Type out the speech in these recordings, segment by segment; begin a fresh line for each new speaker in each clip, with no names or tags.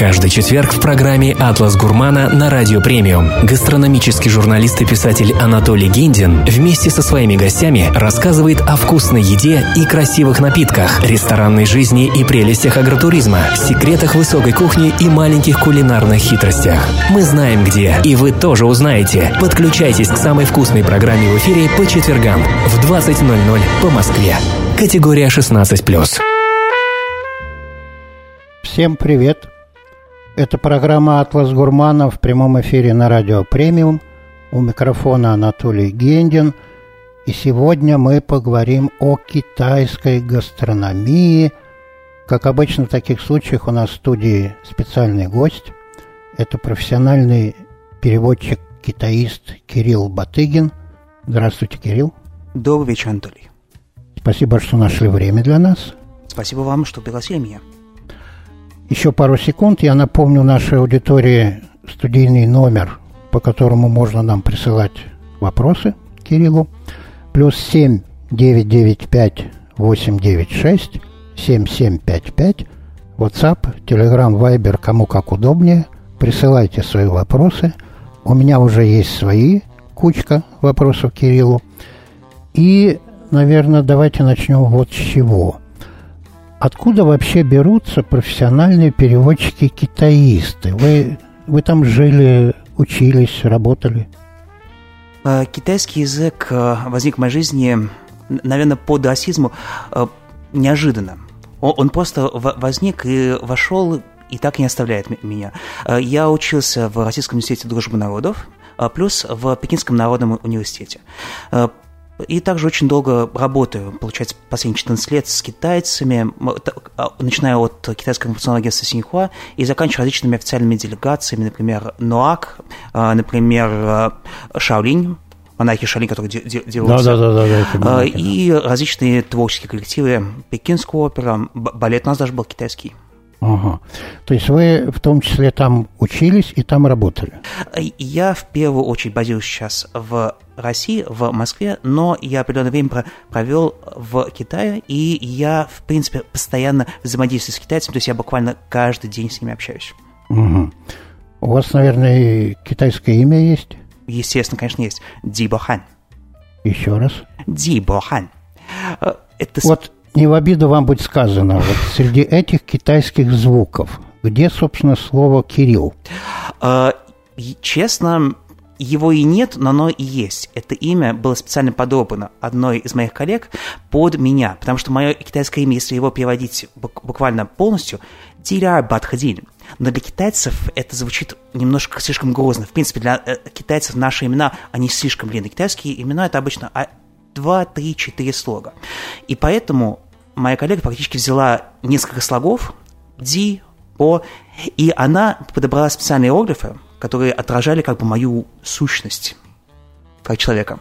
Каждый четверг в программе «Атлас Гурмана» на Радио Премиум гастрономический журналист и писатель Анатолий Гиндин вместе со своими гостями рассказывает о вкусной еде и красивых напитках, ресторанной жизни и прелестях агротуризма, секретах высокой кухни и маленьких кулинарных хитростях. Мы знаем где, и вы тоже узнаете. Подключайтесь к самой вкусной программе в эфире по четвергам в 20.00 по Москве. Категория 16+.
Всем привет! Это программа «Атлас Гурмана» в прямом эфире на радио «Премиум». У микрофона Анатолий Гендин. И сегодня мы поговорим о китайской гастрономии. Как обычно в таких случаях у нас в студии специальный гость. Это профессиональный переводчик-китаист Кирилл Батыгин. Здравствуйте, Кирилл.
Добрый вечер, Анатолий.
Спасибо, что нашли время для нас.
Спасибо вам, что пригласили меня.
Еще пару секунд. Я напомню нашей аудитории студийный номер, по которому можно нам присылать вопросы Кириллу. Плюс 7 995 896 7755. WhatsApp, Telegram, Viber, кому как удобнее. Присылайте свои вопросы. У меня уже есть свои, кучка вопросов Кириллу. И, наверное, давайте начнем вот с чего – Откуда вообще берутся профессиональные переводчики-китаисты? Вы, вы там жили, учились, работали?
Э, китайский язык э, возник в моей жизни, наверное, по даосизму э, неожиданно. Он просто возник и вошел, и так не оставляет меня. Я учился в Российском университете дружбы народов, плюс в Пекинском народном университете. И также очень долго работаю, получается, последние 14 лет с китайцами, а, начиная от китайского информационного агентства Синьхуа и заканчивая различными официальными делегациями, например, НОАК, а, например, а, Шаолинь, монахи Шалин, которые делают. Да, да, да, да, да, и различные творческие коллективы, Пекинская опера, балет у нас даже был китайский.
Ага. То есть вы в том числе там учились и там работали?
Я в первую очередь базируюсь сейчас в России, в Москве, но я определенное время провел в Китае, и я, в принципе, постоянно взаимодействую с китайцами, то есть я буквально каждый день с ними общаюсь.
Угу. У вас, наверное, китайское имя есть?
Естественно, конечно, есть. Ди Бохан.
Еще раз.
Ди Бохан.
Э, это... Вот не в обиду вам будет сказано, вот среди этих китайских звуков, где, собственно, слово «Кирилл»?
Э, честно, его и нет, но оно и есть. Это имя было специально подобрано одной из моих коллег под меня, потому что мое китайское имя, если его переводить буквально полностью, Диля Бадхадиль. Но для китайцев это звучит немножко слишком грозно. В принципе, для э, китайцев наши имена, они слишком длинные. Китайские имена это обычно 2, 3, 4 слога. И поэтому моя коллега практически взяла несколько слогов, ди, по, и она подобрала специальные иероглифы, которые отражали как бы мою сущность как человека.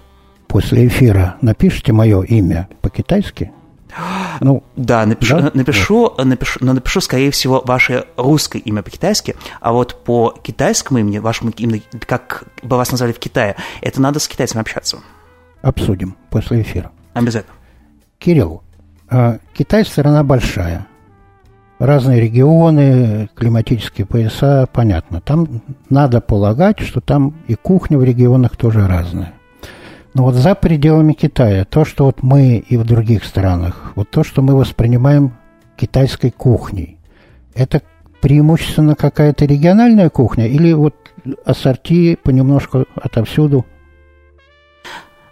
После эфира напишите мое имя по-китайски?
Ну, да, напишу, да? Напишу, напишу, но напишу, скорее всего, ваше русское имя по-китайски, а вот по китайскому имени, вашему имени, как бы вас назвали в Китае, это надо с китайцами общаться.
Обсудим после эфира.
Обязательно.
Кирилл, а, Китай страна большая. Разные регионы, климатические пояса, понятно. Там надо полагать, что там и кухня в регионах тоже разная. Но вот за пределами Китая, то, что вот мы и в других странах, вот то, что мы воспринимаем китайской кухней, это преимущественно какая-то региональная кухня или вот ассорти понемножку отовсюду –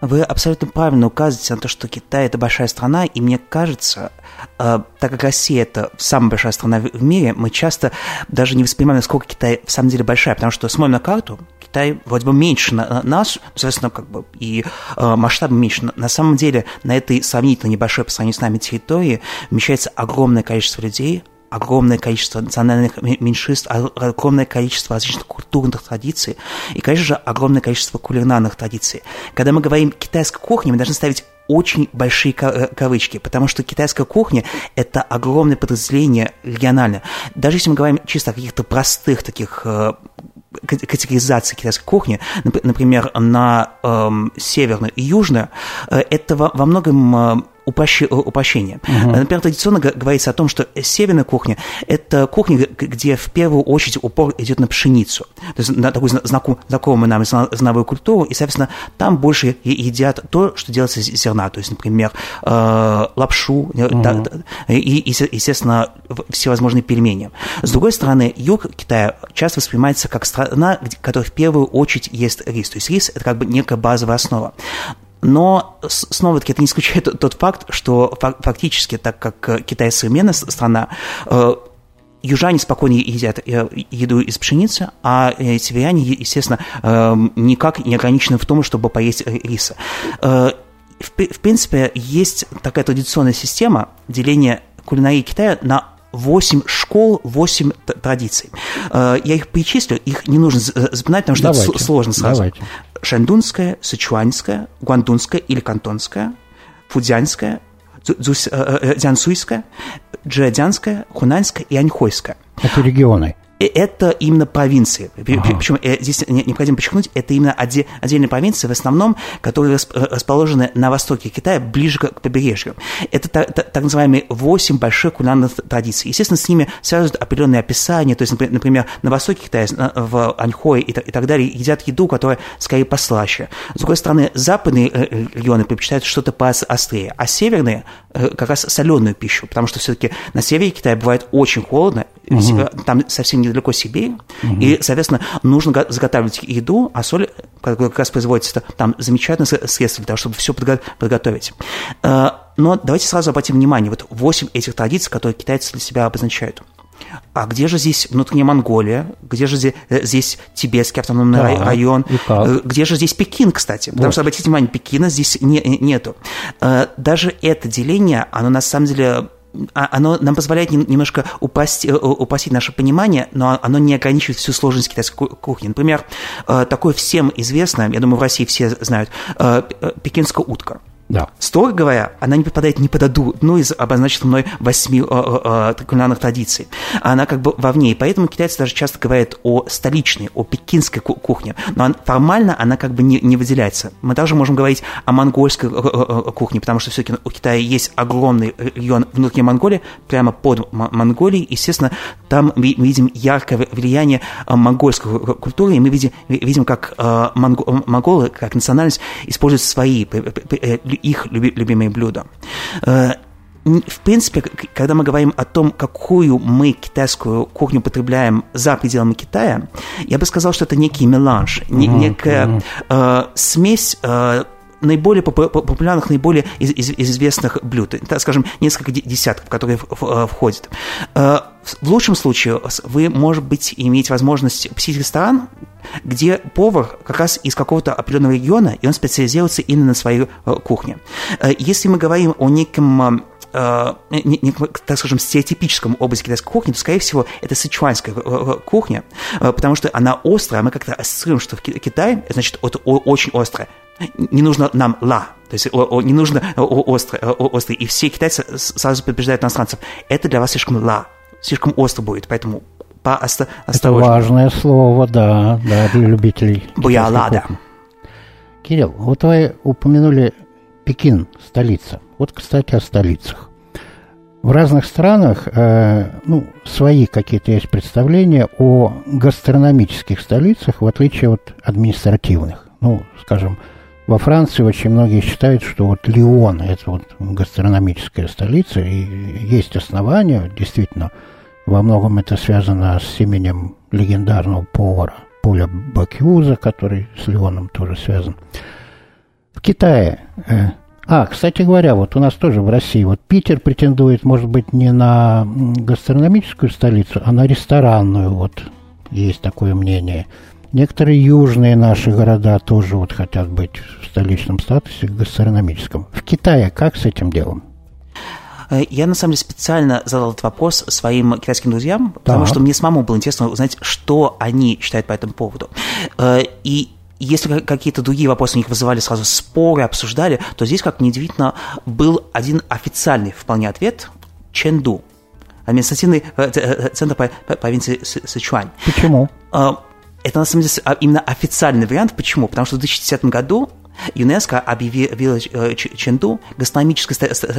вы абсолютно правильно указываете на то, что Китай – это большая страна, и мне кажется, э, так как Россия – это самая большая страна в, мире, мы часто даже не воспринимаем, насколько Китай в самом деле большая, потому что смотрим на карту, Китай вроде бы меньше на, на нас, соответственно, как бы и э, масштаб меньше. На, на самом деле на этой сравнительно небольшой по сравнению с нами территории вмещается огромное количество людей, огромное количество национальных меньшинств, огромное количество различных культурных традиций и, конечно же, огромное количество кулинарных традиций. Когда мы говорим китайская кухня, мы должны ставить очень большие э, кавычки, потому что китайская кухня – это огромное подразделение региональное. Даже если мы говорим чисто о каких-то простых таких э, категоризации китайской кухни, например, на э, северную и южную, это во, во многом э, упрощение. Угу. Например, традиционно говорится о том, что северная кухня – это кухня, где в первую очередь упор идет на пшеницу, то есть на такую знакомую нам зерновую культуру, и, соответственно, там больше едят то, что делается из зерна, то есть, например, лапшу, угу. и, естественно, всевозможные пельмени. С другой стороны, юг Китая часто воспринимается как страна, которая в первую очередь ест рис. То есть рис – это как бы некая базовая основа. Но снова-таки это не исключает тот факт, что фактически, так как Китай современная страна, э, южане спокойно едят э, еду из пшеницы, а э, северяне, естественно, никак не ограничены в том, чтобы поесть риса. В принципе, есть такая традиционная система деления кулинарии Китая на 8 школ, 8 традиций. Я их перечислю, их не нужно запоминать, потому что давайте, это сложно сразу. Давайте. Шандунская, Сычуанская, Гуандунская или Кантонская, Фудзянская, Дзянсуйская, Джэдзянская, Хунаньская и Аньхойская.
Это регионы
это именно провинции. Ага. Причем э, здесь необходимо подчеркнуть, это именно отдельные провинции, в основном, которые расположены на востоке Китая, ближе к побережью. Это так, называемые восемь больших кулинарных традиций. Естественно, с ними связывают определенные описания, то есть, например, на востоке Китая, в Аньхое и, так далее, едят еду, которая скорее послаще. С другой стороны, западные э, регионы предпочитают что-то поострее, а северные э, как раз соленую пищу, потому что все-таки на севере Китая бывает очень холодно, угу. там совсем недалеко Сибирь, угу. и, соответственно, нужно заготавливать еду, а соль как раз производится там замечательное средство для того, чтобы все подготовить. Э, но давайте сразу обратим внимание, вот 8 этих традиций, которые китайцы для себя обозначают. А где же здесь внутренняя Монголия? Где же здесь, э, здесь Тибетский автономный да, район? Э, где же здесь Пекин, кстати? Потому вот. что, обратите внимание, Пекина здесь не, нету. Даже это деление, оно на самом деле оно нам позволяет немножко упасть, э, упасть наше понимание, но оно не ограничивает всю сложность китайской кухни. Например, э, такое всем известное, я думаю, в России все знают, э, пекинская утка. Да. Строго говоря, она не попадает ни под одну из обозначенных мной восьми э, э, кулинарных традиций. Она как бы вовне, и поэтому китайцы даже часто говорят о столичной, о пекинской кухне, но формально она как бы не, не выделяется. Мы также можем говорить о монгольской кухне, потому что все-таки у Китая есть огромный регион внутренней Монголии, прямо под Монголией, естественно, там мы видим яркое влияние монгольской культуры, и мы видим, видим как монголы, как национальность, используют свои их любимые блюда. Э, в принципе, когда мы говорим о том, какую мы китайскую кухню потребляем за пределами Китая, я бы сказал, что это некий меланж, mm-hmm. некая э, смесь э, наиболее популярных, наиболее из, из, известных блюд, скажем, несколько десятков, которые э, входят. Э, в лучшем случае вы, может быть, имеете возможность посетить ресторан, где повар как раз из какого-то определенного региона, и он специализируется именно на своей э, кухне. Если мы говорим о неком не, не, так скажем, стереотипическом образе китайской кухни, то, скорее всего, это сычуанская кухня, потому что она острая, мы как-то ассоциируем, что в Китае, значит, это очень острое не нужно нам ла, то есть о, о, не нужно острый, острый. И все китайцы сразу предупреждают иностранцев, это для вас слишком ла, слишком остро будет, поэтому поосторожнее.
Это важное слово, да, да, для любителей.
Буяла, да.
Кирилл, вот вы упомянули Пекин, столица. Вот, кстати, о столицах. В разных странах э, ну, свои какие-то есть представления о гастрономических столицах, в отличие от административных. Ну, скажем, во Франции очень многие считают, что вот Лион – это вот гастрономическая столица, и есть основания, действительно, во многом это связано с именем легендарного повара Поля Бакюза, который с Лионом тоже связан. В Китае э, а, кстати говоря, вот у нас тоже в России, вот Питер претендует, может быть, не на гастрономическую столицу, а на ресторанную, вот есть такое мнение. Некоторые южные наши города тоже вот хотят быть в столичном статусе гастрономическом. В Китае как с этим делом?
Э, я, на самом деле, специально задал этот вопрос своим китайским друзьям, потому так. что мне самому было интересно узнать, что они считают по этому поводу. Э, и если какие-то другие вопросы у них вызывали сразу споры, обсуждали, то здесь, как неудивительно, был один официальный вполне ответ – Ченду, административный э, центр провинции Сычуань.
Почему?
Это, на самом деле, а, именно официальный вариант. Почему? Потому что в 2010 году ЮНЕСКО объявила э, Ченду гастрономической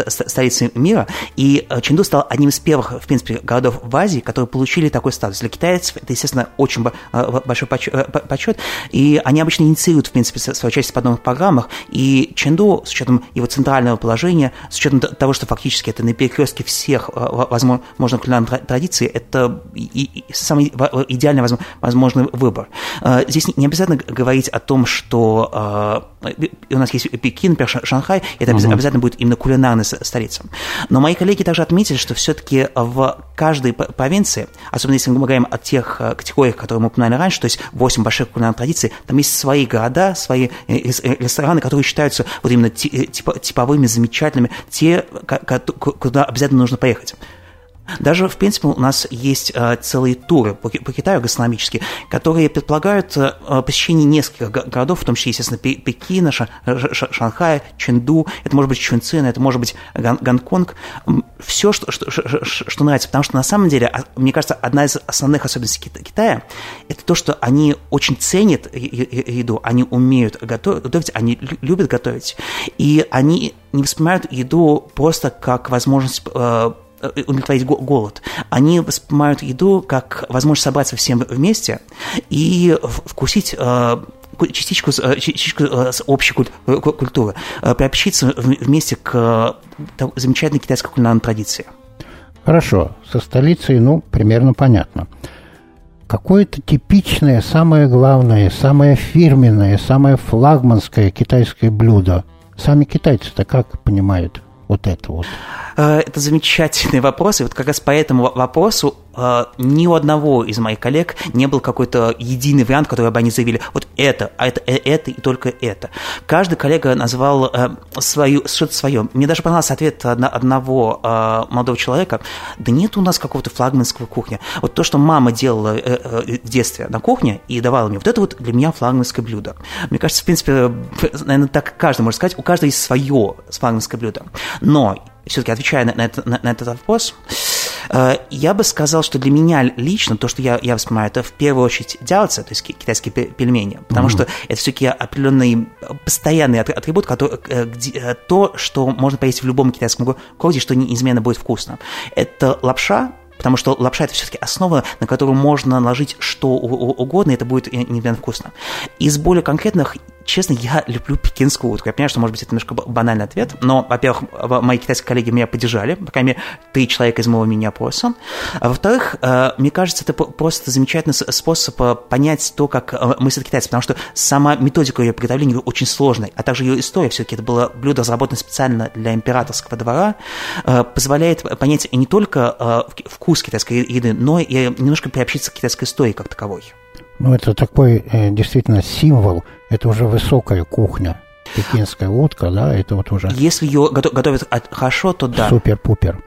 столицей мира, и э, Ченду стал одним из первых, в принципе, городов в Азии, которые получили такой статус. Для китайцев это, естественно, очень э, большой почет, и они обычно инициируют, в принципе, свою часть в подобных программах, и Ченду, с учетом его центрального положения, с учетом того, что фактически это на перекрестке всех возможных кулинарных традиций, это самый идеальный возможный выбор. Здесь не обязательно говорить о том, что у нас есть Пекин, Шанхай, это угу. обязательно будет именно кулинарная столица. Но мои коллеги также отметили, что все-таки в каждой провинции, особенно если мы говорим о тех э, категориях, которые мы упоминали раньше, то есть 8 больших кулинарных традиций, там есть свои города, свои э, э, рестораны, которые считаются вот именно типовыми, замечательными, те, куда обязательно нужно поехать. Даже, в принципе, у нас есть э, целые туры по, по Китаю гастрономические, которые предполагают э, посещение нескольких городов, в том числе, естественно, Пекина, Шанхая, Чэнду, это может быть Чунцин, это может быть Гонконг. Все, что, что, что, нравится, потому что на самом деле, а, мне кажется, одна из основных особенностей Китая – это то, что они очень ценят еду, они умеют готовить, они любят готовить, и они не воспринимают еду просто как возможность э, Э, удовлетворить голод. Они воспринимают еду как возможность собраться всем вместе и вкусить э, частичку, э, частичку с общей культуры, приобщиться вместе к замечательной китайской кулинарной традиции.
Хорошо, со столицей, ну, примерно понятно. Какое-то типичное, самое главное, самое фирменное, самое флагманское китайское блюдо. Сами китайцы-то как понимают вот это вот?
Э, это замечательный вопрос, и вот как раз по этому вопросу ни у одного из моих коллег не был какой-то единый вариант, который бы они заявили, вот это, а это, э, это и только это. Каждый коллега назвал свою, что-то свое. Мне даже понравился ответ одного молодого человека, да нет у нас какого-то флагманского кухня. Вот то, что мама делала в детстве на кухне и давала мне, вот это вот для меня флагманское блюдо. Мне кажется, в принципе, наверное, так каждый может сказать, у каждого есть свое флагманское блюдо. Но все-таки отвечая на, на, на, на этот вопрос, э, я бы сказал, что для меня лично то, что я, я воспринимаю, это в первую очередь дялцы, то есть китайские пельмени, потому mm-hmm. что это все-таки определенный постоянный атрибут, который, э, где, э, то, что можно поесть в любом китайском городе, что неизменно будет вкусно. Это лапша, потому что лапша это все-таки основа, на которую можно наложить что угодно, и это будет невероятно вкусно. Из более конкретных честно, я люблю пекинскую утку. Я понимаю, что, может быть, это немножко банальный ответ, но, во-первых, мои китайские коллеги меня поддержали, по крайней мере, три человека из моего мини-опроса. А во-вторых, э, мне кажется, это просто замечательный способ э, понять то, как э, мыслят китайцы, потому что сама методика ее приготовления очень сложная, а также ее история все-таки, это было блюдо, разработано специально для императорского двора, позволяет понять не только вкус китайской еды, но и немножко приобщиться к китайской истории как таковой.
Ну, это такой э, действительно символ, это уже высокая кухня. Пекинская утка, да, это вот уже...
Если ее готовят хорошо, то да.
Супер-пупер.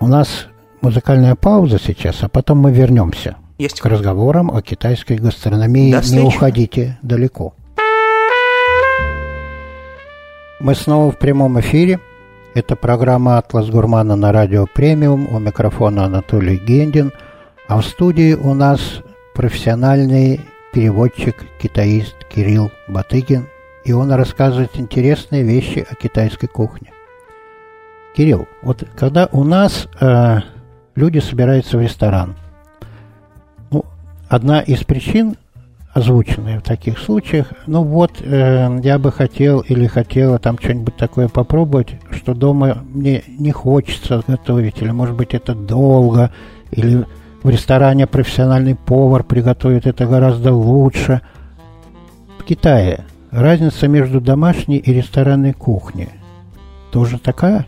У нас музыкальная пауза сейчас, а потом мы вернемся Есть. к разговорам о китайской гастрономии. Не уходите далеко. Мы снова в прямом эфире. Это программа «Атлас Гурмана» на радио «Премиум». У микрофона Анатолий Гендин. А в студии у нас профессиональный переводчик, китаист Кирилл Батыгин, и он рассказывает интересные вещи о китайской кухне. Кирилл, вот когда у нас э, люди собираются в ресторан, ну, одна из причин, озвученная в таких случаях, ну вот, э, я бы хотел или хотела там что-нибудь такое попробовать, что дома мне не хочется готовить, или, может быть, это долго, или в ресторане профессиональный повар приготовит это гораздо лучше. В Китае разница между домашней и ресторанной кухней тоже такая?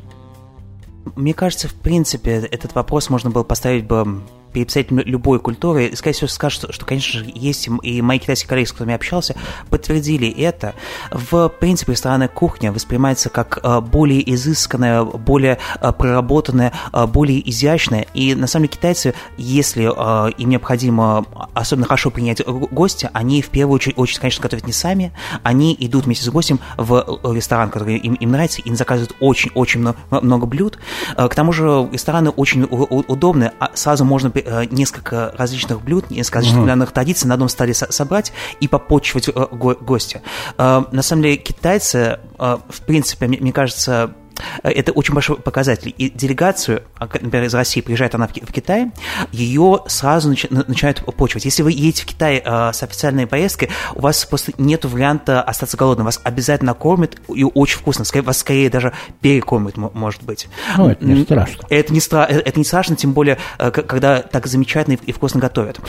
Мне кажется, в принципе, этот вопрос можно было поставить бы перед любой культуры, скорее всего, скажут, что, конечно же, есть, и мои китайские коллеги, с которыми я общался, подтвердили это. В принципе, ресторанная кухня воспринимается как э, более изысканная, более э, проработанная, э, более изящная, и на самом деле китайцы, если им необходимо особенно хорошо принять гостя, они в первую очередь, очередь, конечно, готовят не сами, они идут вместе с гостем в ресторан, который им, им нравится, и заказывают очень-очень много, много блюд. К тому же рестораны очень удобны, а сразу можно несколько различных блюд, несколько различных кулинарных mm-hmm. традиций на одном столе собрать и попочивать гостя. На самом деле китайцы, в принципе, мне кажется, это очень большой показатель. И делегацию, а, например, из России приезжает она в Китай, ее сразу начинают почивать. Если вы едете в Китай а, с официальной поездкой, у вас просто нет варианта остаться голодным. Вас обязательно кормят и очень вкусно. Вас скорее даже перекормят, может быть.
Ну, это не страшно.
Это не, стра- э, это не страшно, тем более, э, когда так замечательно и вкусно готовят.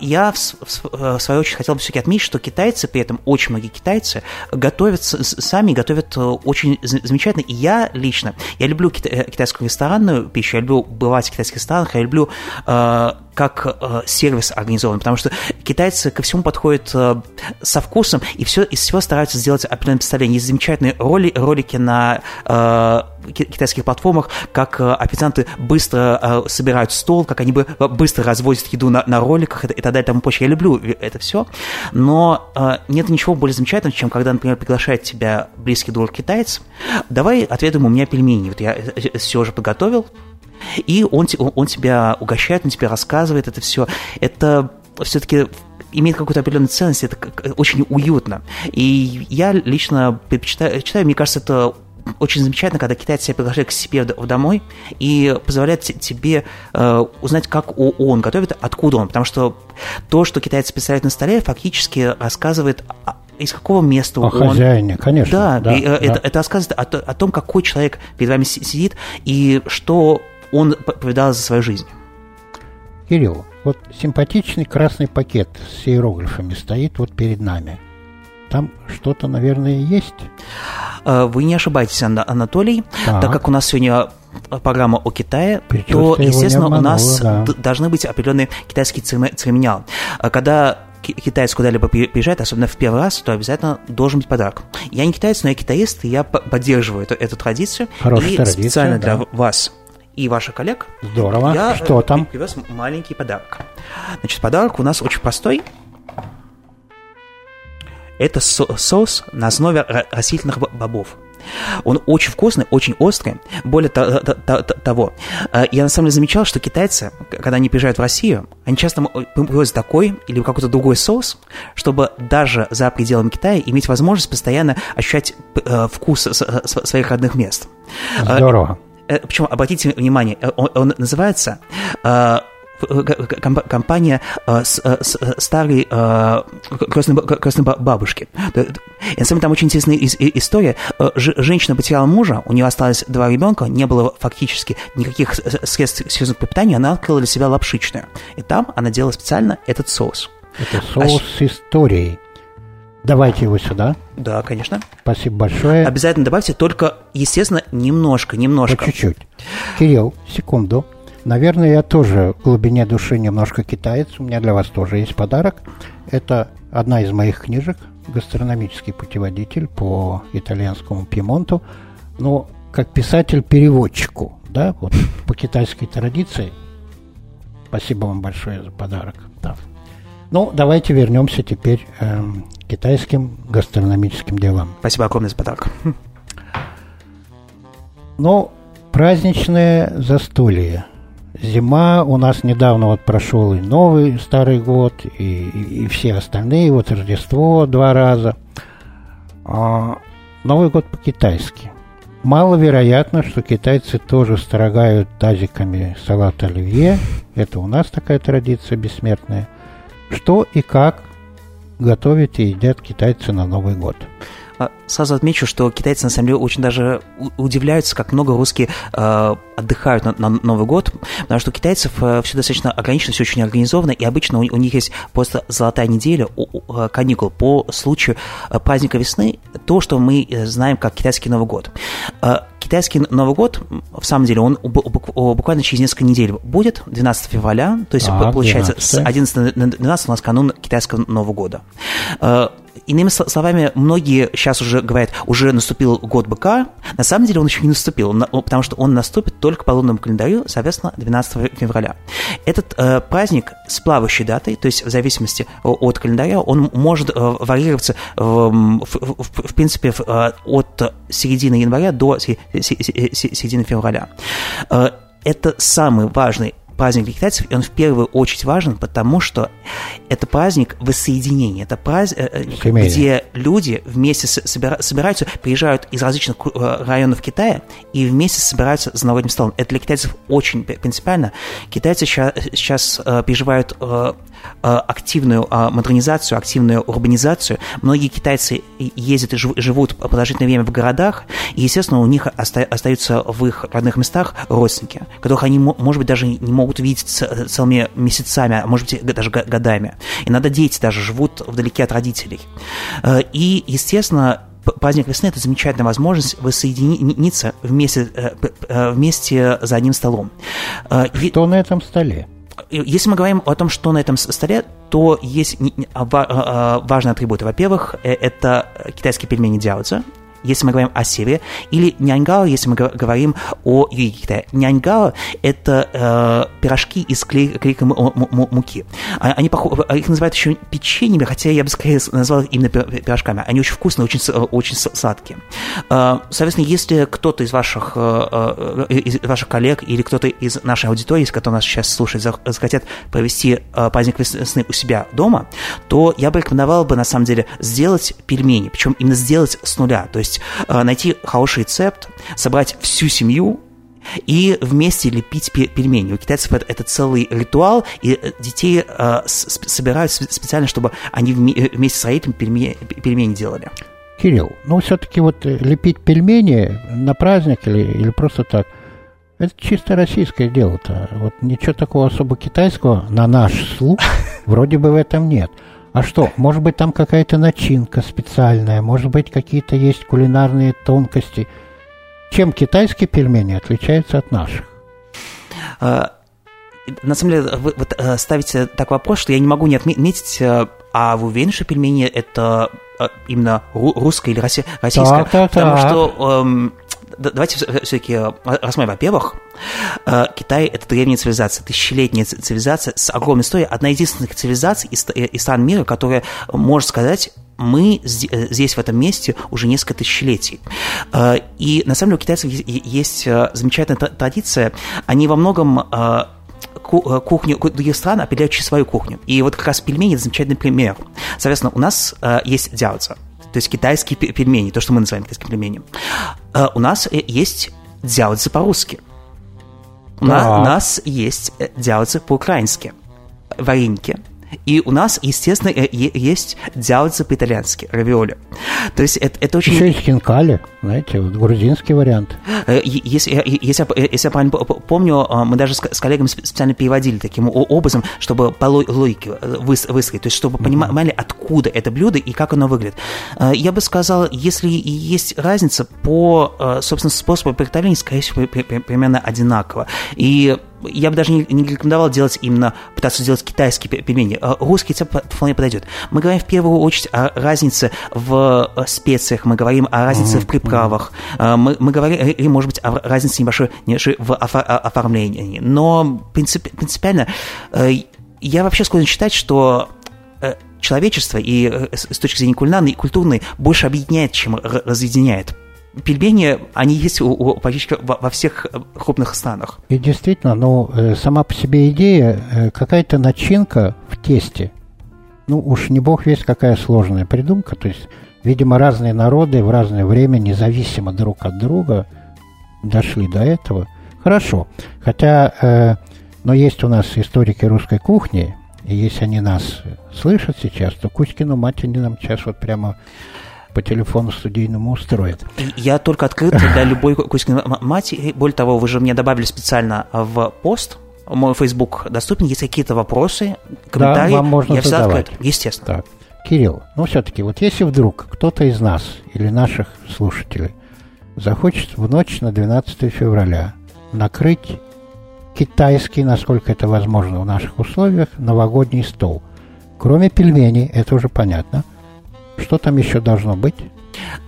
Я, в, в свою очередь, хотел бы все-таки отметить, что китайцы, при этом очень многие китайцы, готовят сами, готовят э, очень замечательно. И я лично, я люблю э, китайскую ресторанную пищу, я люблю бывать в китайских ресторанах, я люблю э, как э, сервис организован, потому что китайцы ко всему подходят э, со вкусом и все из всего стараются сделать определенное представление. Есть замечательные роли, ролики на э, китайских платформах, как э, официанты быстро собирают стол, как они бы быстро развозят еду на, на роликах и, так далее и тому прочее. Я люблю это все, но нет ничего более замечательного, чем когда, например, приглашает тебя близкий друг китаец, давай отведаем у меня пельмени. Вот я все уже подготовил, и он, он тебя угощает, он тебе рассказывает это все. Это все-таки имеет какую-то определенную ценность, это очень уютно. И я лично предпочитаю, читаю, мне кажется, это очень замечательно, когда китайцы тебя приглашают к себе домой и позволяют тебе э, узнать, как он готовит, откуда он. Потому что то, что китайцы представляют на столе, фактически рассказывает из какого места
о
он...
хозяине, конечно.
Да,
да,
и,
да.
Это, это рассказывает о, о том, какой человек перед вами сидит и что он повидал за свою жизнь.
Кирилл, вот симпатичный красный пакет с иероглифами стоит вот перед нами. Там что-то, наверное, есть?
Э, вы не ошибаетесь, Анатолий, так, так как у нас сегодня программа о Китае, то, естественно, обманула, у нас да. должны быть определенные китайские церемониалы. Э, когда китаец куда-либо приезжает, особенно в первый раз, то обязательно должен быть подарок. Я не китаец, но я китаист, и я поддерживаю эту, эту традицию.
Хорошая
и
традиция,
специально
да.
для вас и ваших коллег
Здорово.
я
Что там?
привез маленький подарок. Значит, подарок у нас очень простой. Это со соус на основе растительных бобов. Он очень вкусный, очень острый. Более того, э, я на самом деле замечал, что китайцы, когда они приезжают в Россию, они часто привозят такой или какой-то другой соус, чтобы даже за пределами Китая иметь возможность постоянно ощущать э, вкус своих родных мест.
Э, Здорово.
Причем, обратите внимание, он, он называется компания э, э, старой э, крестной, крестной бабушки. И на самом деле там очень интересная история. Женщина потеряла мужа, у нее осталось два ребенка, не было фактически никаких средств серьезного питания, она открыла для себя лапшичную. И там она делала специально этот соус.
Это соус а... с историей. Давайте его сюда.
Да, конечно.
Спасибо большое.
Обязательно добавьте, только, естественно, немножко, немножко.
По чуть-чуть. Кирилл, секунду. Наверное, я тоже в глубине души немножко китаец. У меня для вас тоже есть подарок. Это одна из моих книжек «Гастрономический путеводитель по итальянскому Пьемонту». Но как писатель-переводчику, да, вот по китайской традиции. Спасибо вам большое за подарок. Да. Ну, давайте вернемся теперь э, к китайским гастрономическим делам.
Спасибо огромное за подарок.
Ну, праздничное застолье – зима, у нас недавно вот прошел и Новый Старый год, и, и, и все остальные, вот Рождество два раза. А, Новый год по-китайски. Маловероятно, что китайцы тоже строгают тазиками салат оливье. Это у нас такая традиция бессмертная. Что и как готовят и едят китайцы на Новый год?
А, сразу отмечу, что китайцы на самом деле очень даже удивляются, как много русские э, отдыхают на, на Новый год, потому что у китайцев э, все достаточно ограничено, все очень организовано, и обычно у, у них есть просто золотая неделя у, у, э, каникул по случаю э, праздника весны, то, что мы э, знаем как китайский Новый год. Э, китайский Новый год, в самом деле, он буквально через несколько недель будет, 12 февраля, то есть а, получается 12. с 11 на 12 у нас канун китайского Нового года. Иными словами, многие сейчас уже говорят, уже наступил год быка. На самом деле он еще не наступил, потому что он наступит только по лунному календарю, соответственно, 12 февраля. Этот э, праздник с плавающей датой, то есть в зависимости от календаря, он может э, варьироваться, э, в, в, в, в принципе, э, от середины января до середины февраля. Э, это самый важный праздник для китайцев, и он в первую очередь важен, потому что это праздник воссоединения, это праздник, где люди вместе собира, собираются, приезжают из различных районов Китая и вместе собираются за новогодним столом. Это для китайцев очень принципиально. Китайцы сейчас, сейчас переживают активную модернизацию, активную урбанизацию. Многие китайцы ездят и живут продолжительное время в городах, и, естественно, у них остаются в их родных местах родственники, которых они, может быть, даже не могут видеть целыми месяцами, а может быть, даже годами. Иногда дети даже живут вдалеке от родителей. Э, и, естественно, праздник весны – это замечательная возможность воссоединиться вместе, э, э, вместе за одним столом.
Что на этом столе?
Если мы говорим о том, что на этом столе, то есть важные атрибуты. Во-первых, это китайские пельмени дяоцза, если мы говорим о севере, или няньгао, если мы говорим о юге Китая. Няньгао – это э, пирожки из клейкой муки. А, они похожи, их называют еще печеньями, хотя я бы скорее назвал их именно пирожками. Они очень вкусные, очень, очень сладкие. Э, соответственно, если кто-то из ваших, э, э, из ваших коллег или кто-то из нашей аудитории, который нас сейчас слушает, захотят провести праздник весны у себя дома, то я бы рекомендовал бы, на самом деле, сделать пельмени, причем именно сделать с нуля. То есть есть э, найти хороший рецепт, собрать всю семью, и вместе лепить пельмени. У китайцев это, это целый ритуал, и э, детей э, собирают специально, чтобы они э, вместе с родителями пельмени, пельмени делали.
Кирилл, ну все-таки вот лепить пельмени на праздник или, или просто так, это чисто российское дело-то. Вот ничего такого особо китайского на наш слух вроде бы в этом нет. А что, может быть, там какая-то начинка специальная, может быть, какие-то есть кулинарные тонкости. Чем китайские пельмени отличаются от наших?
А, на самом деле, вы вот, э, ставите такой вопрос, что я не могу не отметить, э, а вы уверены, что пельмени это э, именно русское или российское? Так, так, Потому так. что эм, давайте все-таки э, рассмотрим. Во-первых, э, Китай – это древняя цивилизация, тысячелетняя цивилизация с огромной историей, одна из единственных цивилизаций из э, стран мира, которая может сказать, мы здесь, в этом месте, уже несколько тысячелетий. И на самом деле у китайцев есть замечательная традиция. Они во многом кухню других стран определяют через свою кухню. И вот как раз пельмени – это замечательный пример. Соответственно, у нас есть дяоцза то есть китайские пельмени, то, что мы называем китайскими пельменями. А, у нас э, есть дзяоцзы по-русски. У нас есть э, дзяоцзы по-украински. Вареники – и у нас, естественно, э, есть дзяоцзы по-итальянски, равиоли. То есть это, это очень...
Еще есть хинкали, знаете, вот грузинский вариант.
Э, если, э, если, если я правильно помню, мы даже с коллегами специально переводили таким образом, чтобы по логике высказать, то есть чтобы понимали, откуда это блюдо и как оно выглядит. Я бы сказал, если есть разница по, собственно, способу приготовления, скорее всего, примерно одинаково. И я бы даже не, не рекомендовал делать именно, пытаться сделать китайские пельмени. А русский рецепт вполне подойдет. Мы говорим в первую очередь о разнице в э, специях, мы говорим о разнице uh-huh, в приправах, uh-huh. мы, мы говорим, или, может быть, о разнице небольшой, небольшой в оформлении. Но принцип, принципиально э, я вообще склонен считать, что э, человечество и с точки зрения кулинарной и культурной больше объединяет, чем разъединяет пельмени, они есть у, у, практически во, во всех э, крупных странах.
И действительно, ну, э, сама по себе идея, э, какая-то начинка в тесте, ну, уж не бог весь какая сложная придумка, то есть, видимо, разные народы в разное время, независимо друг от друга, дошли до этого. Хорошо, хотя, э, но есть у нас историки русской кухни, и если они нас слышат сейчас, то Кузькину мать они нам сейчас вот прямо по телефону студийному устроит.
Я только открыт для любой Кузькиной матери. Более того, вы же мне добавили специально в пост, мой Facebook доступен, есть какие-то вопросы, комментарии,
да, вам можно
я
всегда открыт.
Естественно.
Так. Кирилл, ну все-таки, вот если вдруг кто-то из нас или наших слушателей захочет в ночь на 12 февраля накрыть китайский, насколько это возможно в наших условиях, новогодний стол. Кроме пельменей, это уже понятно – что там еще должно быть?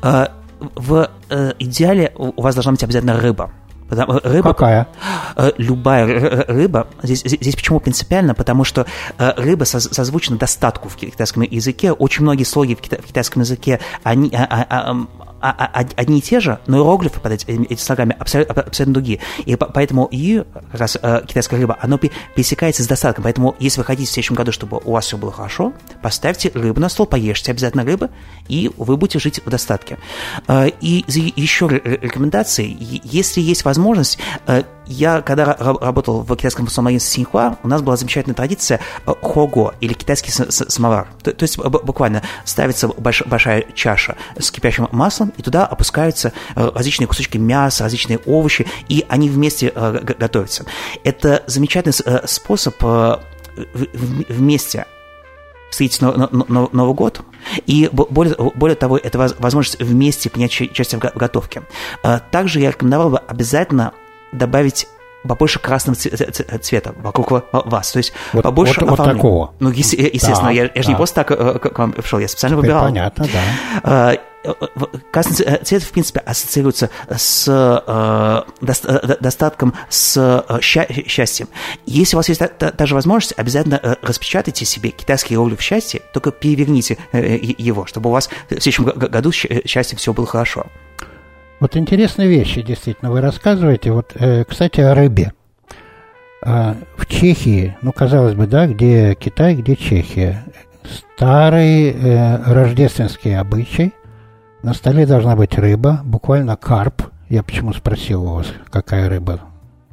А, в э, идеале у вас должна быть обязательно рыба.
Потому, рыба, Какая?
Э, любая рыба. Здесь, здесь почему принципиально? Потому что э, рыба созвучна достатку в китайском языке. Очень многие слоги в, китайском языке, они, а, а, а, а, одни и те же, но иероглифы под этими, этими слогами абсолютно, абсолютно другие. И поэтому и как раз э, китайская рыба, оно пересекается с достатком. Поэтому, если вы хотите в следующем году, чтобы у вас все было хорошо, поставьте рыбу на стол, поешьте обязательно рыбы, и вы будете жить в достатке. Э, и еще рекомендации, если есть возможность, э, я, когда работал в китайском агентстве Синьхуа, у нас была замечательная традиция э, хого, или китайский самовар. То, то есть буквально ставится больш, большая чаша с кипящим маслом, и туда опускаются э, различные кусочки мяса, различные овощи, и они вместе э, готовятся. Это замечательный способ вместе встретить Новый год, и более, более того, это возможность вместе принять участие в готовке. Также я рекомендовал бы обязательно добавить побольше красного цвета вокруг вас. То есть
вот,
побольше
вот, вот такого.
Ну, естественно, да, я, я же не просто так э, к вам пришел, я специально Теперь выбирал.
Понятно, да. А,
э, красный цвет, в принципе, ассоциируется с э, достатком, с счастьем. Если у вас есть та, же возможность, обязательно распечатайте себе китайский иероглиф счастья, только переверните его, чтобы у вас в следующем году счастье все было хорошо.
Вот интересные вещи, действительно, вы рассказываете. Вот, э, кстати, о рыбе. А, в Чехии, ну, казалось бы, да, где Китай, где Чехия. Старый э, рождественский обычай. На столе должна быть рыба, буквально карп. Я почему спросил у вас, какая рыба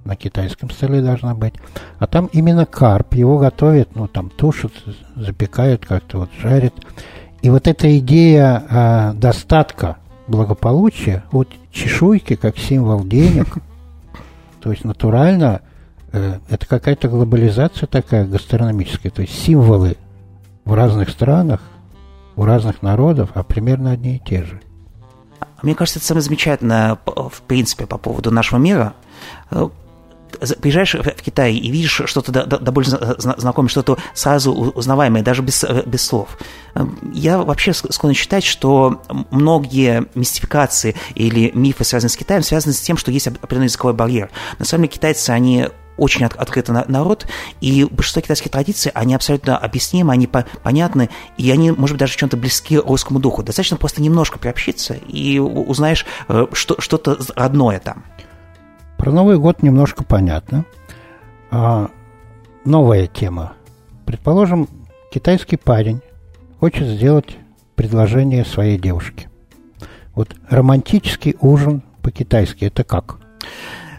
на китайском столе должна быть. А там именно карп. Его готовят, ну, там тушат, запекают как-то, вот жарят. И вот эта идея э, достатка – благополучия, вот чешуйки как символ денег, то есть натурально э, это какая-то глобализация такая гастрономическая, то есть символы в разных странах, у разных народов, а примерно одни и те же.
Мне кажется, это самое замечательное, в принципе, по поводу нашего мира. Приезжаешь в Китай и видишь что-то довольно знакомое, что-то сразу узнаваемое, даже без, э, без слов. Эм, я вообще склонен считать, что многие мистификации или мифы, связанные с Китаем, связаны с тем, что есть определенный языковой барьер. На самом деле китайцы, они очень от, открытый народ, и большинство китайских традиций, они абсолютно объяснимы, они по, понятны, и они, может быть, даже чем-то близки русскому духу. Достаточно просто немножко приобщиться, и узнаешь э, что, что-то родное там.
Про Новый год немножко понятно. А, новая тема. Предположим, китайский парень хочет сделать предложение своей девушке. Вот романтический ужин по-китайски это как?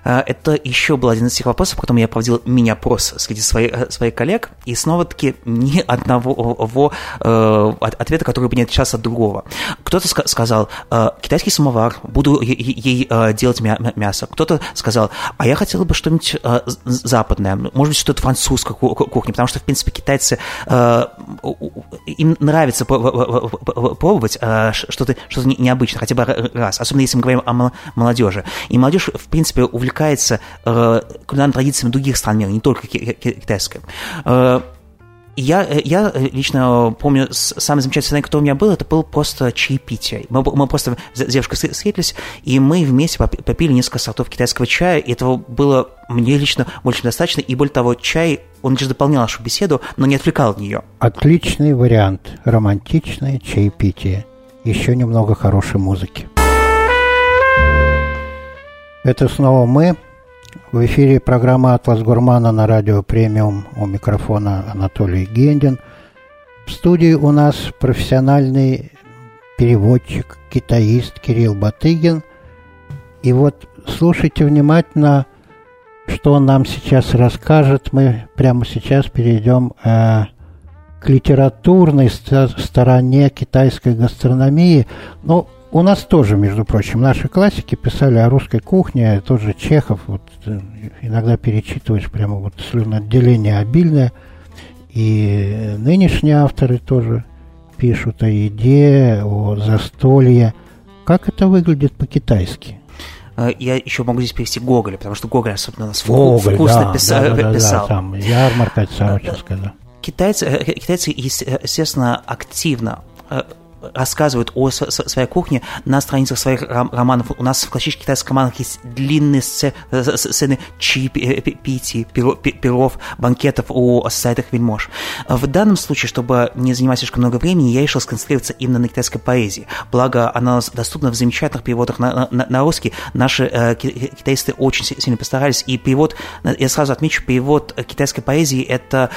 А, это еще был один из тех вопросов, потом я проводил мини-опрос среди своих, э, своих коллег, и снова-таки ни одного э, ответа, который бы не отличался от другого. Кто-то ска- сказал, э, китайский самовар, буду ей э, делать мя- мясо. Кто-то сказал, а я хотел бы что-нибудь западное, может быть, что-то французская кухня, потому что, в принципе, китайцы, им нравится пробовать что-то что необычное, хотя бы раз, особенно если мы говорим о молодежи. И молодежь, в принципе, увлекается увлекается э, кулинарными традициями других стран мира, не только китайской. Э, я, э, я лично помню, самый замечательный который у меня был, это был просто чаепитие. Мы, мы просто с девушкой встретились, и мы вместе попили несколько сортов китайского чая, и этого было мне лично больше достаточно, и более того, чай, он лишь дополнял нашу беседу, но не отвлекал от нее.
Отличный вариант, романтичное чаепитие. Еще немного хорошей музыки. Это снова мы. В эфире программа «Атлас Гурмана» на радио «Премиум». У микрофона Анатолий Гендин. В студии у нас профессиональный переводчик, китаист Кирилл Батыгин. И вот слушайте внимательно, что он нам сейчас расскажет. Мы прямо сейчас перейдем э, к литературной стороне китайской гастрономии. Ну, у нас тоже, между прочим, наши классики писали о русской кухне, тот же Чехов, вот э, иногда перечитываешь прямо вот слюноотделение обильное, и нынешние авторы тоже пишут о еде, о застолье. Как это выглядит по-китайски?
Э, я еще могу здесь перевести Гоголя, потому что Гоголь особенно нас Гоголь, вкусно да, писал. Да, да, писал.
Да, там ярмарка Сорочинская, да.
Китайцы, э, китайцы, естественно, активно рассказывают о своей кухне на страницах своих романов. У нас в классических китайских романах есть длинные сцены чаепитий, перов, банкетов у социальных вельмож. В данном случае, чтобы не занимать слишком много времени, я решил сконцентрироваться именно на китайской поэзии. Благо, она доступна в замечательных переводах на, на, на русский. Наши э, китаисты очень сильно постарались. И перевод, я сразу отмечу, перевод китайской поэзии – это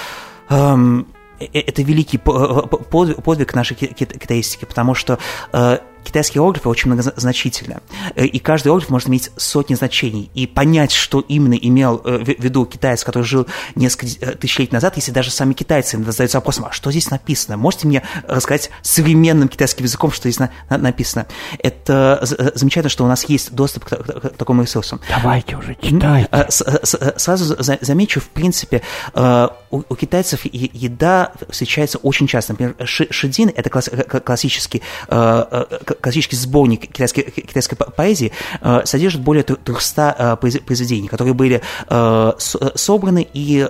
эм, э, это великий подвиг нашей китаистики, потому что э, китайские иероглифы очень многозначительны, э, и каждый иероглиф может иметь сотни значений, и понять, что именно имел э, в виду китаец, который жил несколько э, тысяч лет назад, если даже сами китайцы задаются вопросом, а что здесь написано? Можете мне рассказать современным китайским языком, что здесь написано? Это замечательно, что у нас есть доступ к, к такому ресурсу.
Давайте уже, читайте.
Сразу замечу, в принципе, у, у китайцев еда встречается очень часто. Например, шидин – это классический классический сборник китайской, китайской поэзии э, содержит более 300 э, произведений, которые были э, собраны и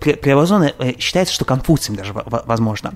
преобразованы. Считается, что Конфуцием даже возможно.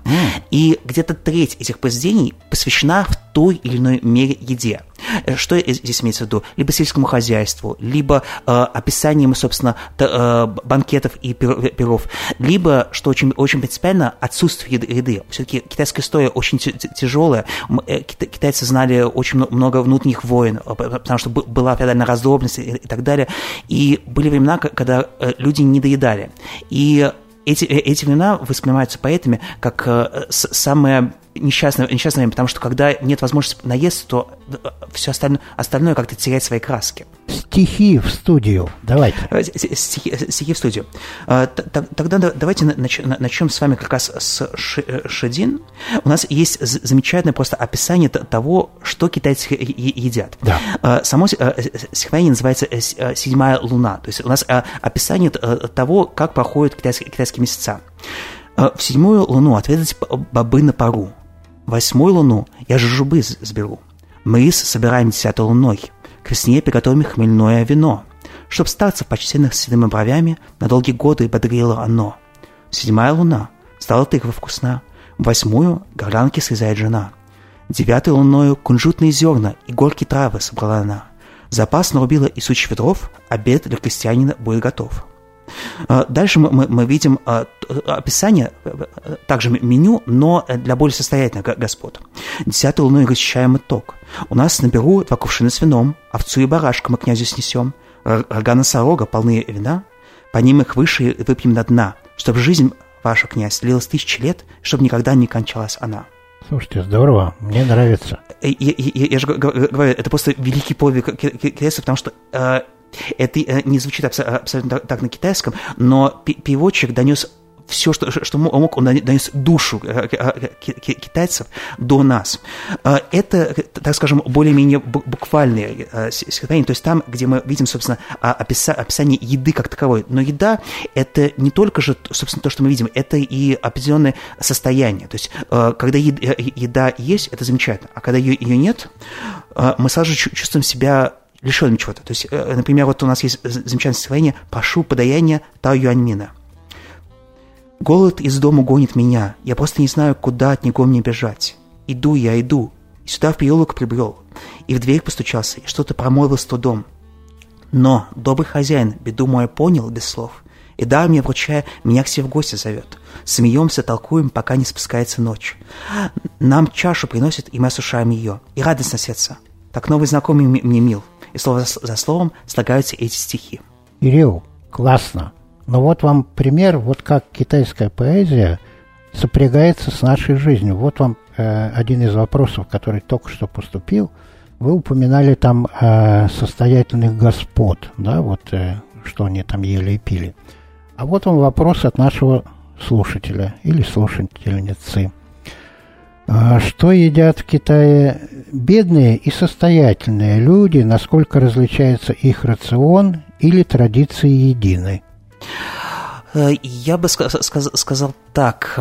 И где-то треть этих произведений посвящена в той или иной мере еде. Э, что здесь имеется в виду? Либо сельскому хозяйству, либо э, описанием, собственно, э, банкетов и перов, либо, что очень, очень принципиально, отсутствие еды. Все-таки китайская история очень тяжелая. Э, китайцы знали очень много внутренних войн, э, потому что была феодальная раздробность и, и так далее. И были времена, когда люди не доедали. И эти, эти времена воспринимаются поэтами как э, самое несчастное, несчастное время, потому что когда нет возможности наесться, то э, все остальное, остальное как-то теряет свои краски.
Стихи в студию, давайте. Э,
стихи, стихи в студию. Тогда давайте начнем с вами как раз с Шедин. У нас есть замечательное просто описание того, что китайцы едят. Да. Само стихотворение называется «Седьмая луна». То есть у нас описание того, как проходят китайские, китайские месяца. В седьмую луну отведать бобы на пару – Восьмую луну я жужубы сберу. Мы собираем десятой луной. К весне приготовим хмельное вино. Чтоб старцев почтенных с седыми бровями на долгие годы бодрило оно. Седьмая луна. Стала тыква вкусна. Восьмую горлянки срезает жена. Девятой луною кунжутные зерна и горькие травы собрала она. Запас нарубила и сучьих ветров, обед для крестьянина будет готов. А, дальше мы, мы, мы видим а, описание, э, также меню, но для более состоятельных господ. Десятой луной расчищаем итог. У нас на беру два кувшина с вином, овцу и барашка мы князю снесем, рога носорога полные вина, по ним их выше и выпьем до дна, чтобы жизнь ваша, князь, длилась тысячи лет, чтобы никогда не кончалась она.
Слушайте, здорово, мне нравится.
Я, я, я, я же говорю, это просто великий подвиг китайцев, потому что э, это э, не звучит абсолютно так на китайском, но переводчик донес все, что, что мог, он донес душу э, э, китайцев до нас. Это, так скажем, более-менее буквальные стихотворения, то есть там, где мы видим, собственно, описание еды как таковой. Но еда – это не только же, собственно, то, что мы видим, это и определенное состояние. То есть, когда еда есть, это замечательно, а когда ее нет, мы сразу же чувствуем себя лишенным чего-то. То есть, э, например, вот у нас есть замечательное стихотворение «Прошу подаяния Тао Юаньмина». «Голод из дома гонит меня, я просто не знаю, куда от него мне бежать. Иду я, иду, и сюда в переулок прибрел, и в дверь постучался, и что-то промолвил с трудом. Но добрый хозяин беду мою понял без слов, и дар мне вручая, меня к себе в гости зовет. Смеемся, толкуем, пока не спускается ночь. Нам чашу приносит, и мы осушаем ее, и радость на сердце. Так новый знакомый мне мил, и слово за словом слагаются эти стихи.
Ирил, классно. Но вот вам пример, вот как китайская поэзия сопрягается с нашей жизнью. Вот вам э, один из вопросов, который только что поступил. Вы упоминали там э, состоятельных господ, да, вот э, что они там ели и пили. А вот вам вопрос от нашего слушателя или слушательницы. А что едят в Китае бедные и состоятельные люди, насколько различается их рацион или традиции едины?
Э, я бы сказал так.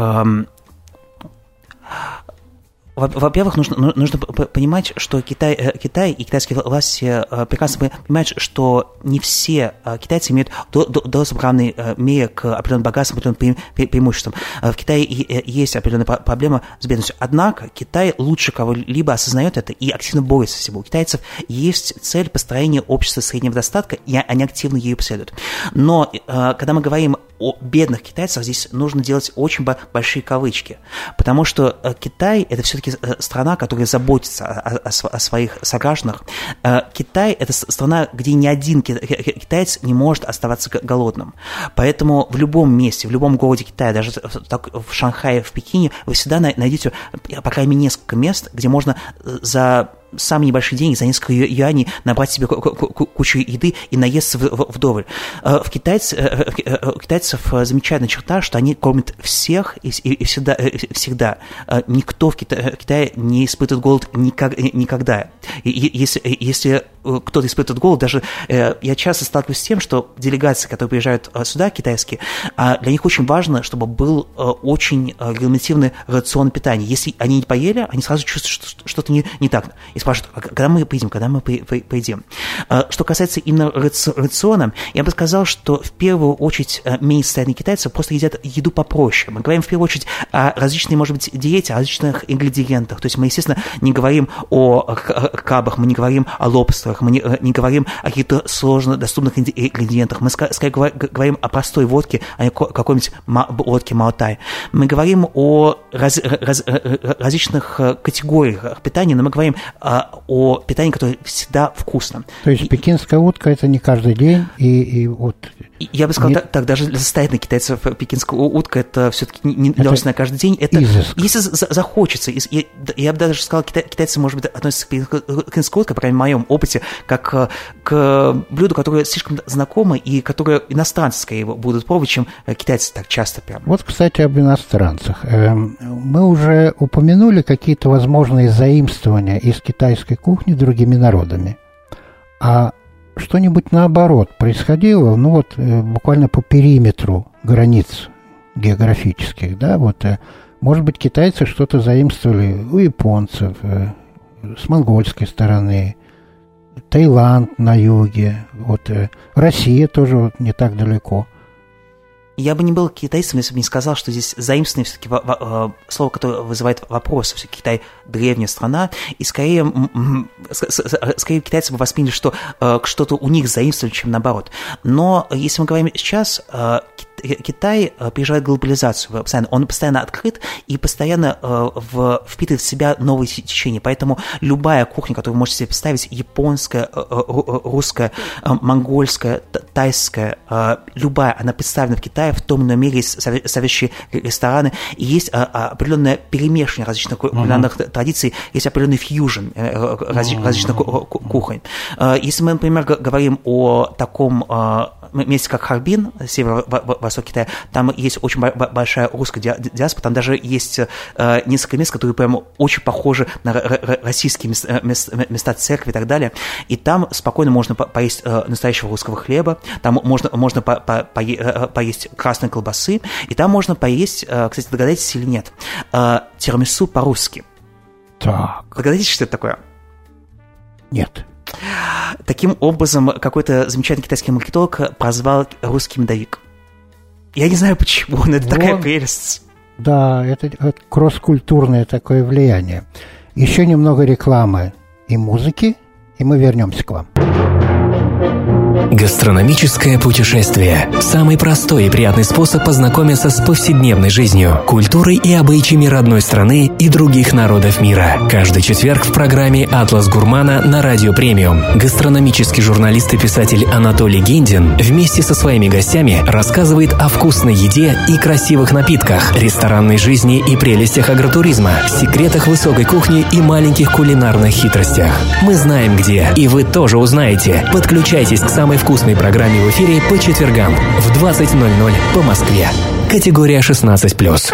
Во-первых, нужно, ну, нужно понимать, что Китай, э, Китай и китайские власти э, прекрасно понимают, что не все э, китайцы имеют доступ в равной мере к определенным богатствам, определенным преимуществам. В Китае есть определенная проблема с бедностью. Однако Китай лучше кого-либо осознает это и активно борется с этим. У китайцев есть цель построения общества среднего достатка, и они активно ее преследуют. Но когда мы говорим о бедных китайцах, здесь нужно делать очень большие кавычки, потому что Китай – это все-таки страна, которая заботится о, о, о своих согражданах. Э, Китай – это страна, где ни один китаец не может оставаться голодным. Поэтому в любом месте, в любом городе Китая, даже в Шанхае, в Пекине, вы всегда найдете, по крайней мере, несколько мест, где можно э, за самые небольшие деньги, за несколько юаней набрать себе кучу еды и наесться вдоволь. Э, в китайц, у китайцев замечательная черта, что они кормят всех и, и всегда, всегда. Никто в Китае не испытывает голод никогда. И если, если Э, кто-то испытывает голод, даже э, я часто сталкиваюсь с тем, что делегации, которые приезжают э, сюда, китайские, э, для них очень важно, чтобы был э, очень э, регламентированный рацион питания. Если они не поели, они сразу чувствуют, что что-то не, не так. Спрашивают, а когда мы поедим, когда мы поедим. Э, что касается именно рациона, я бы сказал, что в первую очередь менее состоятельные китайцы просто едят еду попроще. Мы говорим в первую очередь о различной, может быть, диете, о различных ингредиентах. То есть мы, естественно, не говорим о кабах, мы не говорим о лобстерах, мы не, э, не говорим о каких-то сложно доступных ингредиентах, мы скорее говорим о простой водке, а не какой-нибудь водке Малтай. Мы говорим о раз, раз, различных э, категориях питания, но мы говорим о питании, которое всегда вкусно.
То есть пекинская утка – это не каждый день, и, и вот
я бы сказал, Нет. так, так, даже для состоятельных китайцев пекинская утка это все-таки не на каждый день. Это, изыск. если захочется, я, я бы даже сказал, китайцы, может быть, относятся к пекинской утке, по крайней мере, в моем опыте, как э, к блюду, которое слишком знакомо и которое иностранцы скорее будут пробовать, чем китайцы так часто прям.
Вот, кстати, об иностранцах. Эм, мы уже упомянули какие-то возможные заимствования из китайской кухни другими народами. А что-нибудь наоборот происходило, ну вот э, буквально по периметру границ географических, да, вот, э, может быть, китайцы что-то заимствовали у японцев, с монгольской стороны, Таиланд на юге, вот э, Россия тоже вот не так далеко.
Я бы не был китайцем, если бы не сказал, что здесь заимствованное все-таки э, слово, которое вызывает вопросы. Все Китай древняя страна, и скорее, скорее китайцы бы восприняли, что э, что-то у них заимствовали, чем наоборот. Но если мы говорим сейчас, Китай э, переживает глобализацию постоянно, он постоянно открыт и постоянно э, в, впитывает в себя новые течения, поэтому любая кухня, которую вы можете себе представить, японская, э, русская, монгольская, тайская, любая, она представлена в Китае, в том или ином мере есть соответствующие рестораны, и есть определенное перемешивание различных кулинарных uh-huh. Традиций, есть определенный фьюжн различных, различных кухонь. Если мы, например, говорим о таком месте, как Харбин, северо-восток Китая, там есть очень большая русская диаспора, там даже есть э, несколько мест, которые прямо очень похожи на российские э, места церкви и так далее, и там спокойно можно поесть э, настоящего русского хлеба, там можно, можно по, по, по, поесть красной колбасы, и там можно поесть, кстати, догадаетесь или нет, тирамису по-русски.
Так.
Догадайтесь, что это такое?
Нет.
Таким образом, какой-то замечательный китайский маркетолог прозвал русский медовик. Я не знаю почему, но это вот. такая прелесть.
Да, это, это кросс-культурное такое влияние. Еще немного рекламы и музыки, и мы вернемся к вам.
Гастрономическое путешествие – самый простой и приятный способ познакомиться с повседневной жизнью, культурой и обычаями родной страны и других народов мира. Каждый четверг в программе «Атлас Гурмана» на Радио Премиум гастрономический журналист и писатель Анатолий Гендин вместе со своими гостями рассказывает о вкусной еде и красивых напитках, ресторанной жизни и прелестях агротуризма, секретах высокой кухни и маленьких кулинарных хитростях. Мы знаем где, и вы тоже узнаете. Подключайтесь к самой вкусной программе в эфире по четвергам в 20.00 по Москве. Категория 16+.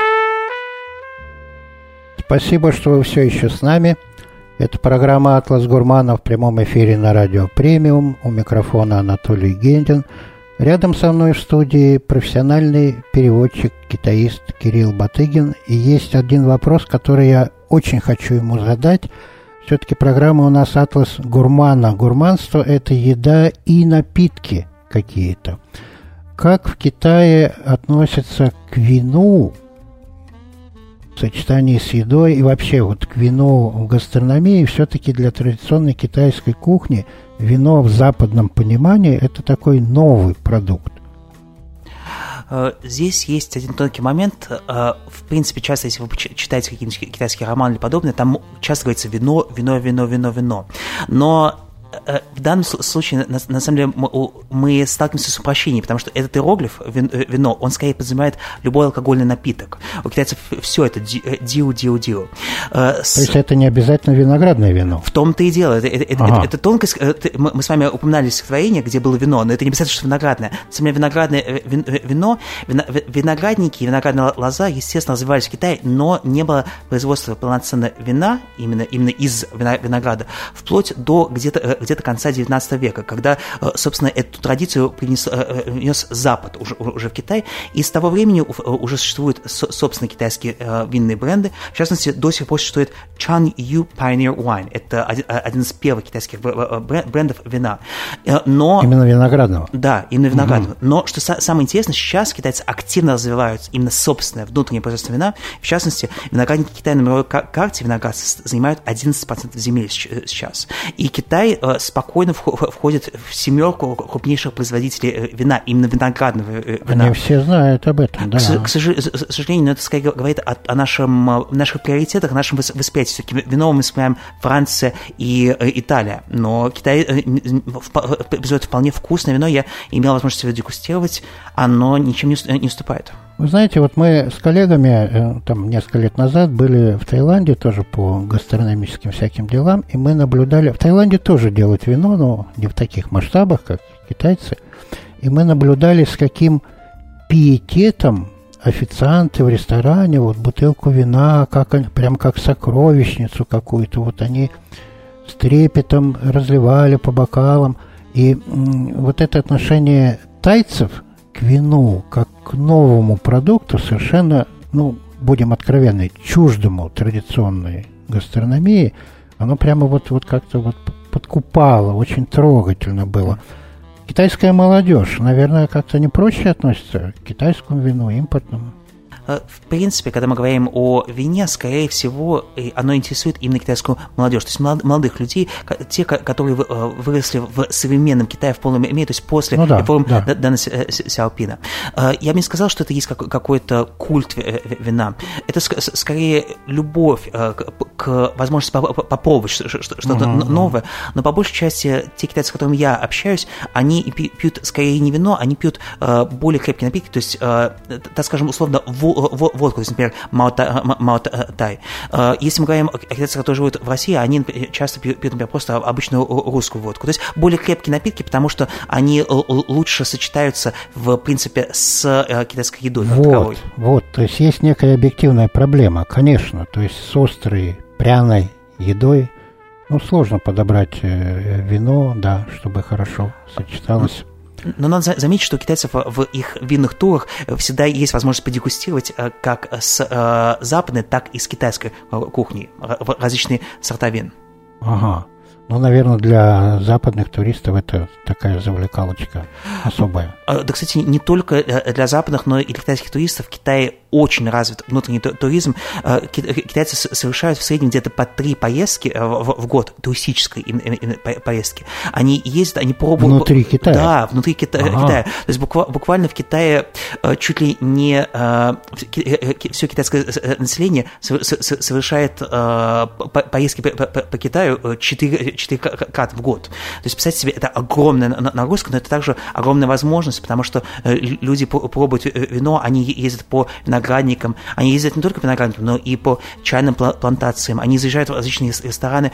Спасибо, что вы все еще с нами. Это программа «Атлас Гурмана» в прямом эфире на радио «Премиум». У микрофона Анатолий Гендин. Рядом со мной в студии профессиональный переводчик, китаист Кирилл Батыгин. И есть один вопрос, который я очень хочу ему задать. Все-таки программа у нас «Атлас гурмана». Гурманство – это еда и напитки какие-то. Как в Китае относятся к вину в сочетании с едой и вообще вот к вину в гастрономии все-таки для традиционной китайской кухни вино в западном понимании это такой новый продукт.
Э, здесь есть один тонкий момент. Э, в принципе, часто, если вы читаете какие-нибудь китайские романы или подобное, там часто говорится вино, вино, вино, вино, вино. Но в данном случае, на, на самом деле, мы, мы сталкиваемся с упрощением, потому что этот иероглиф, э, вино, он скорее подразумевает любой алкогольный напиток. У китайцев все это диу, диу, диу.
То есть это не обязательно виноградное вино?
В том-то и дело. Это, это, ага. это, это тонкость. Мы с вами упоминали стихотворение, где было вино, но это не обязательно, что виноградное. На самом деле, виноградное вино, виноградники, виноградная лоза, естественно, развивались в Китае, но не было производства полноценного вина, именно, именно из винограда, вплоть до где-то где-то конца 19 века, когда, э, собственно, эту традицию принес, э, э, принес Запад уже, уже в Китай, и с того времени уже существуют собственно китайские винные бренды, в частности, до сих пор существует Chan Yu Pioneer Wine, это один, один из первых китайских брендов вина.
Но, именно виноградного?
Да, именно виноградного. Угу. Но что самое интересное, сейчас китайцы активно развивают именно собственное внутреннее производство вина, в частности, виноградники Китая на мировой карте виноград занимают 11% земель сейчас. И Китай спокойно входит в семерку крупнейших производителей э, вина, именно виноградного э, вина.
Они все знают об этом, да.
К, к сожалению, но это скорее говорит о, о нашем, э, наших приоритетах, о нашем восприятии. Все-таки вино мы вспоминаем Франция и Италия, но Китай производит вполне вкусное вино. Я имел возможность его дегустировать, оно ничем не уступает.
Вы знаете, вот мы с коллегами там несколько лет назад были в Таиланде тоже по гастрономическим всяким делам, и мы наблюдали... В Таиланде тоже делают вино, но не в таких масштабах, как китайцы. И мы наблюдали, с каким пиететом официанты в ресторане, вот бутылку вина, как они, прям как сокровищницу какую-то, вот они с трепетом разливали по бокалам. И вот это отношение тайцев к вину, как к новому продукту, совершенно, ну, будем откровенны, чуждому традиционной гастрономии, оно прямо вот, вот как-то вот подкупало, очень трогательно было. Китайская молодежь, наверное, как-то не проще относится к китайскому вину, импортному.
Э, в принципе, когда мы говорим о вине, скорее всего, оно интересует именно китайскую молодежь, то есть молодых людей, те, которые э, выросли в современном Китае в полном мере, то есть после ну, да, реформ да. Дана Сяопина. Э, я бы не сказал, что это есть какой-то культ вина. Это скорее любовь к возможности попробовать что-то угу. новое, но по большей части те китайцы, с которыми я общаюсь, они пьют скорее не вино, они пьют более крепкие напитки, то есть, так скажем, условно, водку, то есть, например, Маотай. Э, если мы говорим о китайцах, которые живут в России, они часто пьют, например, просто обычную русскую водку. То есть более крепкие напитки, потому что они лучше сочетаются, в принципе, с э, китайской едой.
Вот, вот, то есть есть некая объективная проблема, конечно, то есть с острой, пряной едой ну, сложно подобрать э, вино, да, чтобы хорошо сочеталось.
Но надо заметить, что у китайцев в их винных турах всегда есть возможность подегустировать э, как с э, западной, так и с китайской э, кухни различные сорта вин.
Ага. Ну, наверное, для западных туристов это такая завлекалочка особая.
Да, кстати, не только для западных, но и для китайских туристов в Китае очень развит внутренний туризм. Э, китайцы совершают в среднем где-то по три поездки э, в год, туристической поездки. Они ездят, они пробуют...
Внутри Китая?
Да, внутри Кита... ага. Китая. То есть буквально в Китае э, чуть ли не все китайское население совершает поездки по Китаю 4, 4 крат в год. То есть, представьте себе, это огромная нагрузка, но это также огромная возможность, потому что люди пробуют вино, они ездят по виноградникам. Они ездят не только по виноградникам, но и по чайным плантациям. Они заезжают в различные рестораны.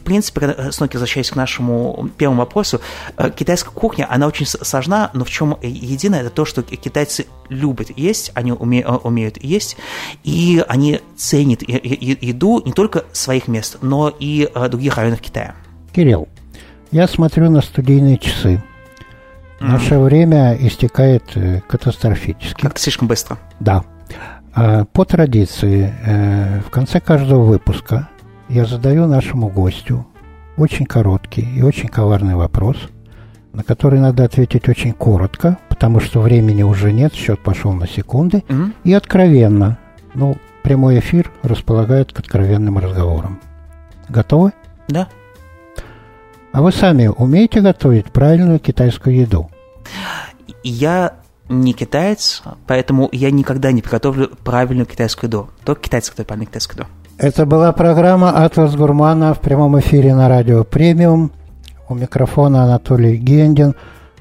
Э, в принципе, э, снова возвращаясь к нашему первому вопросу, э, китайская кухня, она очень сложна, но в чем единое, это то, что китайцы любят есть, они уме, умеют есть, и они ценят еду не только своих мест, но и других районов Китая.
Кирилл, я смотрю на студийные часы. Наше mm. время истекает катастрофически.
Как-то слишком быстро.
Да. По традиции, э, в конце каждого выпуска я задаю нашему гостю очень короткий и очень коварный вопрос, на который надо ответить очень коротко, потому что времени уже нет, счет пошел на секунды,
Мгм.
и откровенно. Ну, прямой эфир располагает к откровенным разговорам. Готовы?
Да.
А вы сами умеете готовить правильную китайскую еду?
Я не китаец, поэтому я никогда не приготовлю правильную китайскую еду. Только китайцы готовят правильную китайскую еду.
Это была программа «Атлас Гурмана» в прямом эфире на радио «Премиум». У микрофона Анатолий Гендин.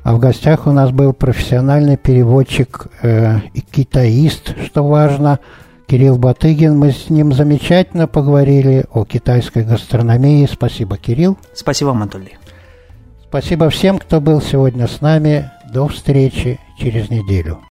А в гостях у нас был профессиональный переводчик э, и китаист, что важно, Кирилл Батыгин. Мы с ним замечательно поговорили о китайской гастрономии. Спасибо, Кирилл.
Спасибо Анатолий.
Спасибо всем, кто был сегодня с нами. До встречи через неделю.